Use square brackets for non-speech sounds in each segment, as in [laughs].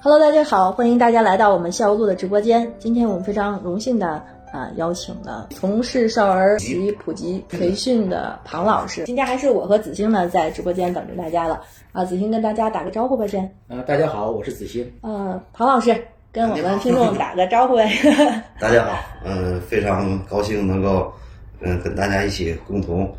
Hello，大家好，欢迎大家来到我们校游录的直播间。今天我们非常荣幸的啊邀请了从事少儿及普及培训的庞老师。今天还是我和子星呢在直播间等着大家了啊。子星跟大家打个招呼吧，先。呃，大家好，我是子星。呃，庞老师跟我们听众打个招呼呗。大家好，[laughs] 嗯、非常高兴能够嗯、跟大家一起共同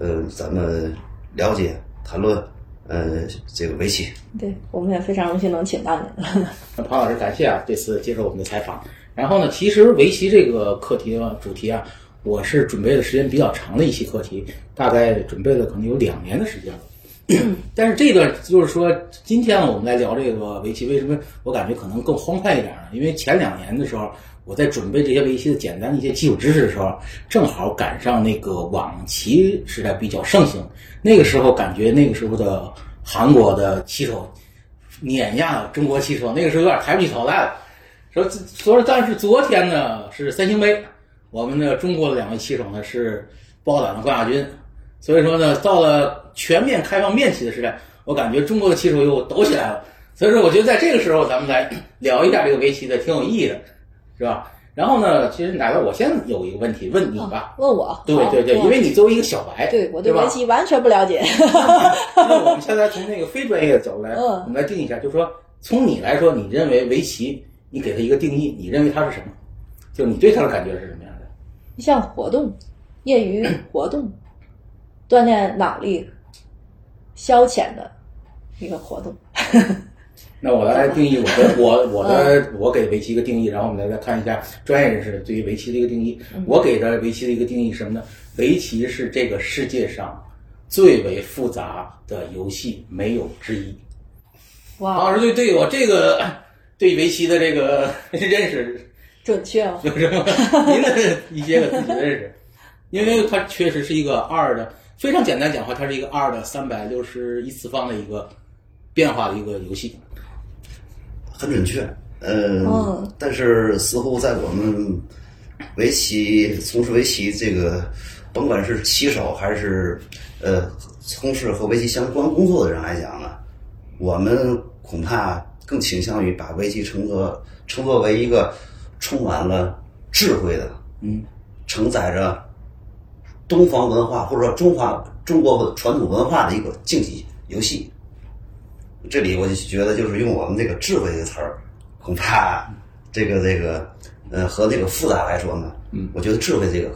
嗯咱们了解谈论呃这个围棋。对，我们也非常荣幸能请到你。[laughs] 庞老师，感谢啊，这次接受我们的采访。然后呢，其实围棋这个课题啊，主题啊，我是准备的时间比较长的一期课题，大概准备了可能有两年的时间了。但是这段就是说，今天呢，我们来聊这个围棋，为什么我感觉可能更欢快一点呢？因为前两年的时候，我在准备这些围棋的简单的一些基础知识的时候，正好赶上那个网棋时代比较盛行，那个时候感觉那个时候的韩国的棋手碾压中国棋手，那个时候有点抬不起头来了。说说，但是昨天呢是三星杯，我们的中国的两位棋手呢是包揽了冠亚军，所以说呢，到了全面开放面棋的时代，我感觉中国的棋手又抖起来了。所以说，我觉得在这个时候，咱们来 [clears throat] 聊一下这个围棋的，挺有意义的，是吧？然后呢，其实奶奶，我先有一个问题问你吧。问我？对对对，因为你作为一个小白，对我对围棋完全不了解。[laughs] 那我们现在从那个非专业的角度来，嗯我们来定义一下，就是说，从你来说，你认为围棋，你给它一个定义，你认为它是什么？就你对它的感觉是什么样的？一项活动，业余 [clears throat] 活动，锻炼脑力、消遣的一个活动。那我来定义我的 [laughs] 我我的我给围棋一个定义，然后我们来再看一下专业人士对于围棋的一个定义。我给的围棋的一个定义是什么呢？围棋是这个世界上最为复杂的游戏，没有之一。哇，老师对对我这个对围棋的这个认识 [laughs] 准确哦。有什么您的一些个自己的认识？因为它确实是一个二的，非常简单讲话，它是一个二的三百六十一次方的一个变化的一个游戏。很准确，嗯，嗯但是似乎在我们围棋从事围棋这个，甭管是棋手还是呃从事和围棋相关工作的人来讲呢，我们恐怕更倾向于把围棋称作称作为一个充满了智慧的，嗯，承载着东方文化或者说中华中国传统文化的一个竞技游戏。这里我就觉得，就是用我们这个“智慧”这个词儿，恐怕这个这个呃和这个复杂来说呢，嗯，我觉得“智慧”这个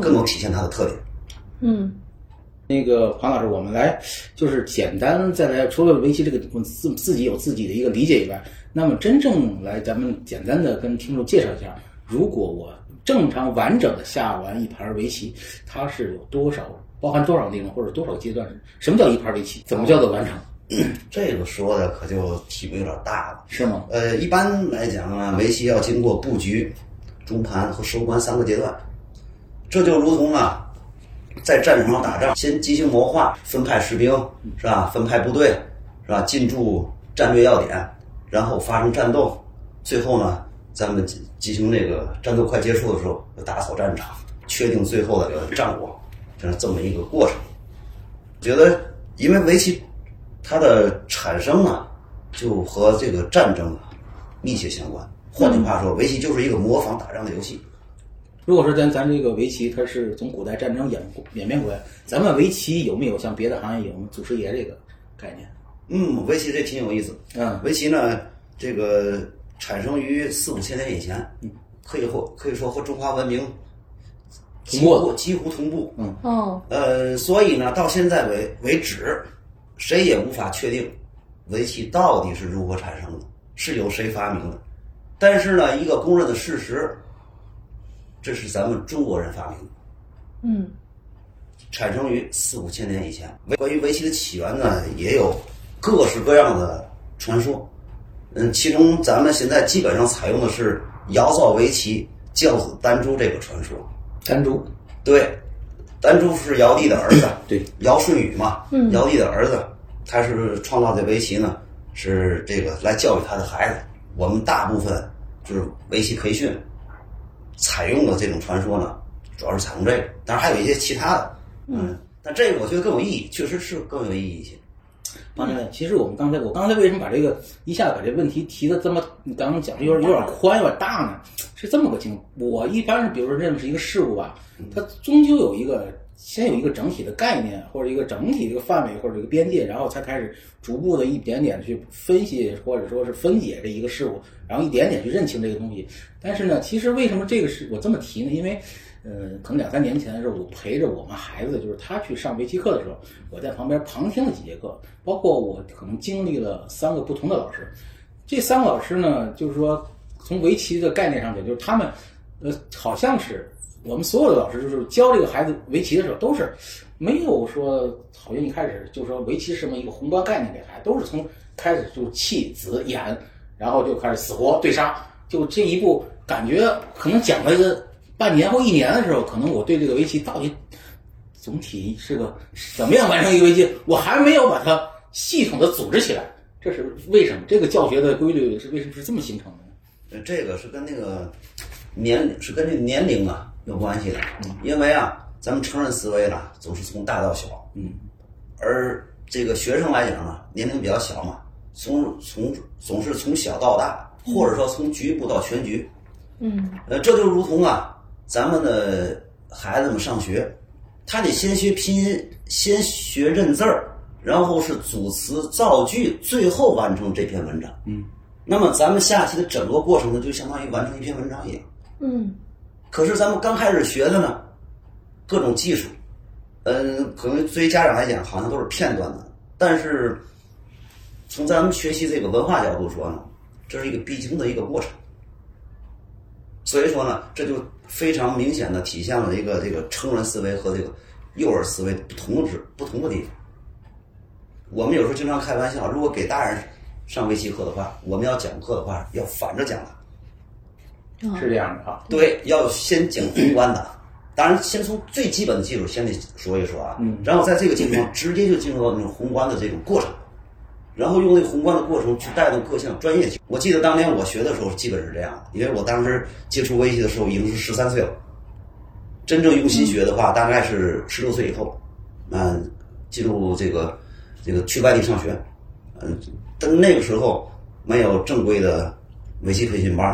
更能体现它的特点。嗯那个黄老师，我们来就是简单再来，除了围棋这个我自自己有自己的一个理解以外，那么真正来咱们简单的跟听众介绍一下，如果我正常完整的下完一盘围棋，它是有多少包含多少内容或者多少阶段？什么叫一盘围棋？怎么叫做完成？[clears throat] 这个说的可就体会有点大了。是吗？呃，一般来讲啊，围棋要经过布局、中盘和收官三个阶段，这就如同啊，在战场上打仗，先进行谋划，分派士兵是吧？分派部队是吧？进驻战略要点，然后发生战斗，最后呢，咱们进进行那个战斗快结束的时候，打扫战场，确定最后的这个战果，这是这么一个过程。觉得，因为围棋它的产生啊，就和这个战争啊密切相关。换句话说，围棋就是一个模仿打仗的游戏。如果说咱咱这个围棋，它是从古代战争演演变过来，咱们围棋有没有像别的行业有祖师爷这个概念？嗯，围棋这挺有意思。嗯围棋呢，这个产生于四五千年以前，可以和可以说和中华文明几同步乎几乎同步。嗯哦呃，所以呢，到现在为为止，谁也无法确定围棋到底是如何产生的，是由谁发明的。但是呢，一个公认的事实，这是咱们中国人发明的。嗯产生于四五千年以前。关于围棋的起源呢，也有各式各样的传说。嗯，其中咱们现在基本上采用的是尧造围棋教子丹朱这个传说。丹朱，对，丹朱是尧帝的儿子，[coughs] 对，尧舜禹嘛，嗯，尧帝的儿子，他是创造这围棋呢，是这个来教育他的孩子。我们大部分就是围棋培训采用的这种传说呢，主要是采用这个，当然还有一些其他的，嗯，但这个我觉得更有意义，确实是更有意义一些。其实我们刚才，我刚才为什么把这个一下子把这问题提的这么，你刚刚讲的有点有点宽，有点大呢？是这么个情况。我一般是，比如说认识一个事物吧，它终究有一个先有一个整体的概念，或者一个整体的一个范围或者一个边界，然后才开始逐步的一点点去分析或者说是分解这一个事物，然后一点点去认清这个东西。但是呢，其实为什么这个是我这么提呢？因为。呃，可能两三年前的时候，我陪着我们孩子，就是他去上围棋课的时候，我在旁边旁听了几节课，包括我可能经历了三个不同的老师。这三个老师呢，就是说从围棋的概念上讲，就是他们，呃，好像是我们所有的老师，就是教这个孩子围棋的时候，都是没有说好像一开始就说围棋是什么一个宏观概念给孩子，都是从开始就弃子演，然后就开始死活对杀，就这一步感觉可能讲了。半年或一年的时候，可能我对这个围棋到底总体是个怎么样完成一个围棋，我还没有把它系统的组织起来。这是为什么？这个教学的规律是为什么是这么形成的呢？这个是跟那个年是跟这个年龄啊有关系的。因为啊，咱们成人思维呢总是从大到小，嗯，而这个学生来讲呢，年龄比较小嘛，从从总是从小到大，或者说从局部到全局，嗯，呃，这就如同啊。咱们的孩子们上学，他得先学拼音，先学认字儿，然后是组词造句，最后完成这篇文章。嗯，那么咱们下棋的整个过程呢，就相当于完成一篇文章一样。嗯，可是咱们刚开始学的呢，各种技术，嗯，可能对于家长来讲，好像都是片段的。但是从咱们学习这个文化角度说呢，这是一个必经的一个过程。所以说呢，这就非常明显的体现了一个这个成人思维和这个幼儿思维不同之不同的地方。我们有时候经常开玩笑，如果给大人上围棋课的话，我们要讲课的话要反着讲的，是这样的啊。对，要先讲宏观的，当然先从最基本的基础先得说一说啊，嗯，然后在这个基础上直接就进入到那种宏观的这种过程。然后用那宏观的过程去带动各项专业性。我记得当年我学的时候，基本是这样，因为我当时接触围棋的时候已经是十三岁了，真正用心学的话，大概是十六岁以后，嗯，进入这个这个去外地上学，嗯，但那个时候没有正规的围棋培训班，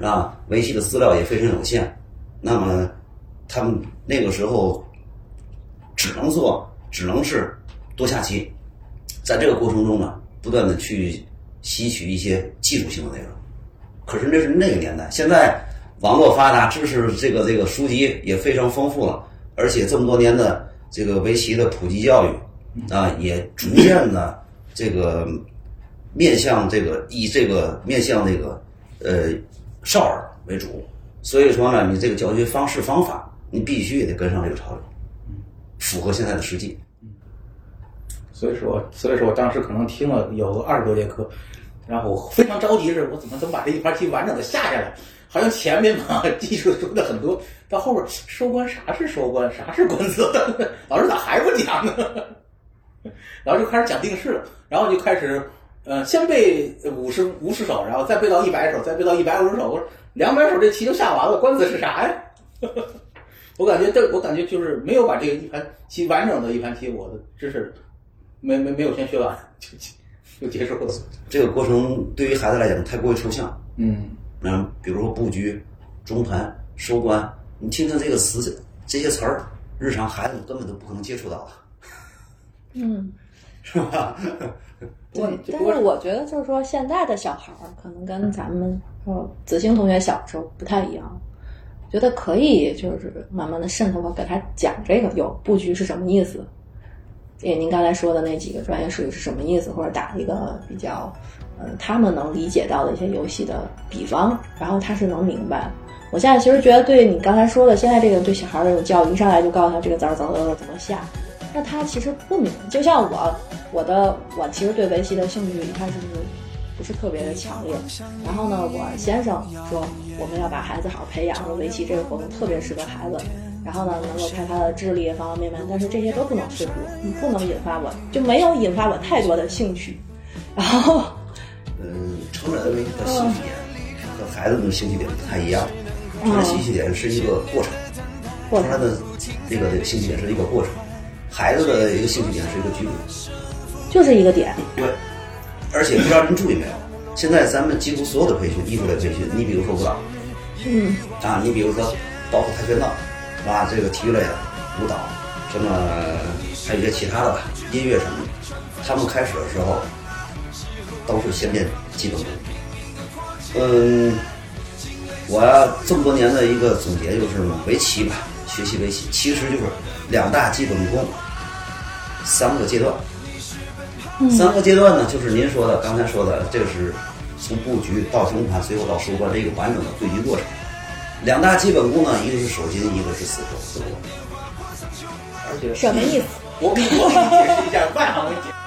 啊，围棋的资料也非常有限，那么他们那个时候只能做，只能是多下棋。在这个过程中呢，不断的去吸取一些技术性的内容，可是那是那个年代。现在网络发达，知识这个这个书籍也非常丰富了，而且这么多年的这个围棋的普及教育啊，也逐渐的这个面向这个以这个面向这个呃少儿为主。所以说呢，你这个教学方式方法，你必须也得跟上这个潮流，符合现在的实际。所以说，所以说我当时可能听了有个二十多节课，然后我非常着急，是我怎么怎么把这一盘棋完整的下下来？好像前面嘛 [laughs] 技术说的很多，到后边收官啥是收官，啥是官色？[laughs] 老师咋还不讲呢？[laughs] 然后就开始讲定式了，然后就开始，呃，先背五十五十手，然后再背到一百手，再背到一百五十手，我说两百手这棋就下完了，官子是啥呀？我感觉这，我感觉就是没有把这个一盘棋完整的一盘棋，我的知识。没没没有先学完 [laughs] 就就结束了。这个过程对于孩子来讲太过于抽象。嗯，那比如说布局、中盘、收官，你听听这个词这些词儿，日常孩子根本都不可能接触到。嗯，[laughs] 是吧？[laughs] 对，但是我觉得就是说，现在的小孩儿可能跟咱们说子星同学小时候不太一样，觉得可以就是慢慢的渗透，给他讲这个有布局是什么意思。也您刚才说的那几个专业术语是什么意思？或者打一个比较，嗯，他们能理解到的一些游戏的比方，然后他是能明白。我现在其实觉得，对你刚才说的，现在这个对小孩这种教育，一上来就告诉他这个字儿怎么怎么怎么下，那他其实不明白。就像我，我的我其实对围棋的兴趣一开始是不是特别的强烈。然后呢，我先生说我们要把孩子好好培养，说围棋这个活动特别适合孩子，然后呢能够开发的智力方方面面，但是这些都不能说服我，你不能引发我，就没有引发我太多的兴趣。然后，嗯，成人的兴趣点和孩子的兴趣点不太一样，成人兴趣点是一个过程，过程成人的这个这个兴趣点是一个过程，孩子的一个兴趣点是一个局部。就是一个点，对，而且不知道您注意没有，现在咱们几乎所有的培训，艺术类培训，你比如说舞蹈，嗯，啊，你比如说包括跆拳道，是吧？这个体育类的舞蹈，什么还有一些其他的吧，音乐什么的，他们开始的时候都是先练基本功。嗯，我这么多年的一个总结就是围棋吧，学习围棋其实就是两大基本功，三个阶段。三个阶段呢，就是您说的刚才说的，这个是从布局到中盘，最后到收官这个完整的对局过程。两大基本功呢，一个是手筋，一个是死活。死活。而且什么意思？我给我给你解释一下 [laughs] 外行人解释。